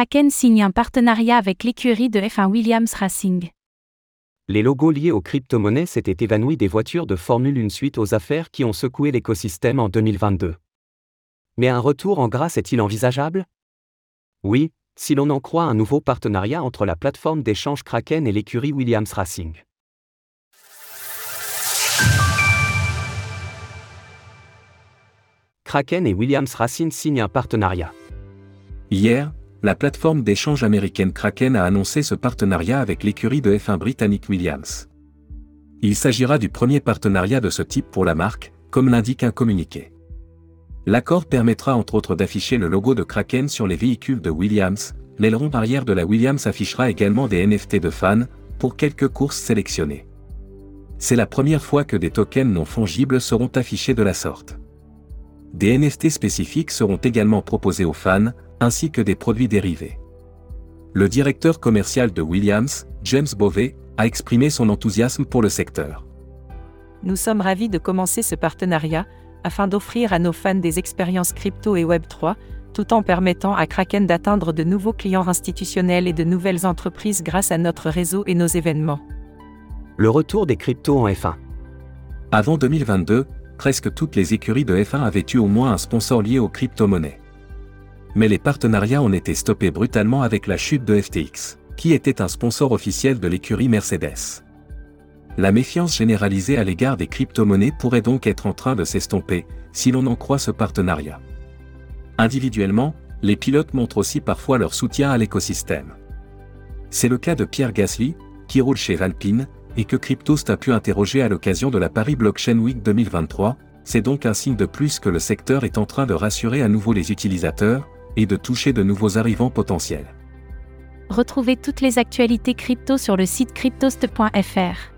Kraken signe un partenariat avec l'écurie de F1 Williams Racing. Les logos liés aux crypto-monnaies s'étaient évanouis des voitures de Formule 1 suite aux affaires qui ont secoué l'écosystème en 2022. Mais un retour en grâce est-il envisageable? Oui, si l'on en croit un nouveau partenariat entre la plateforme d'échange Kraken et l'écurie Williams Racing. Kraken et Williams Racing signent un partenariat. Hier, la plateforme d'échange américaine Kraken a annoncé ce partenariat avec l'écurie de F1 britannique Williams. Il s'agira du premier partenariat de ce type pour la marque, comme l'indique un communiqué. L'accord permettra entre autres d'afficher le logo de Kraken sur les véhicules de Williams, l'aileron arrière de la Williams affichera également des NFT de fans, pour quelques courses sélectionnées. C'est la première fois que des tokens non fongibles seront affichés de la sorte. Des NFT spécifiques seront également proposés aux fans, ainsi que des produits dérivés. Le directeur commercial de Williams, James Bovey, a exprimé son enthousiasme pour le secteur. Nous sommes ravis de commencer ce partenariat, afin d'offrir à nos fans des expériences crypto et Web3, tout en permettant à Kraken d'atteindre de nouveaux clients institutionnels et de nouvelles entreprises grâce à notre réseau et nos événements. Le retour des cryptos en F1. Avant 2022, presque toutes les écuries de F1 avaient eu au moins un sponsor lié aux crypto-monnaies. Mais les partenariats ont été stoppés brutalement avec la chute de FTX, qui était un sponsor officiel de l'écurie Mercedes. La méfiance généralisée à l'égard des crypto-monnaies pourrait donc être en train de s'estomper, si l'on en croit ce partenariat. Individuellement, les pilotes montrent aussi parfois leur soutien à l'écosystème. C'est le cas de Pierre Gasly, qui roule chez Valpine, et que Cryptost a pu interroger à l'occasion de la Paris Blockchain Week 2023, c'est donc un signe de plus que le secteur est en train de rassurer à nouveau les utilisateurs, et de toucher de nouveaux arrivants potentiels. Retrouvez toutes les actualités crypto sur le site cryptost.fr.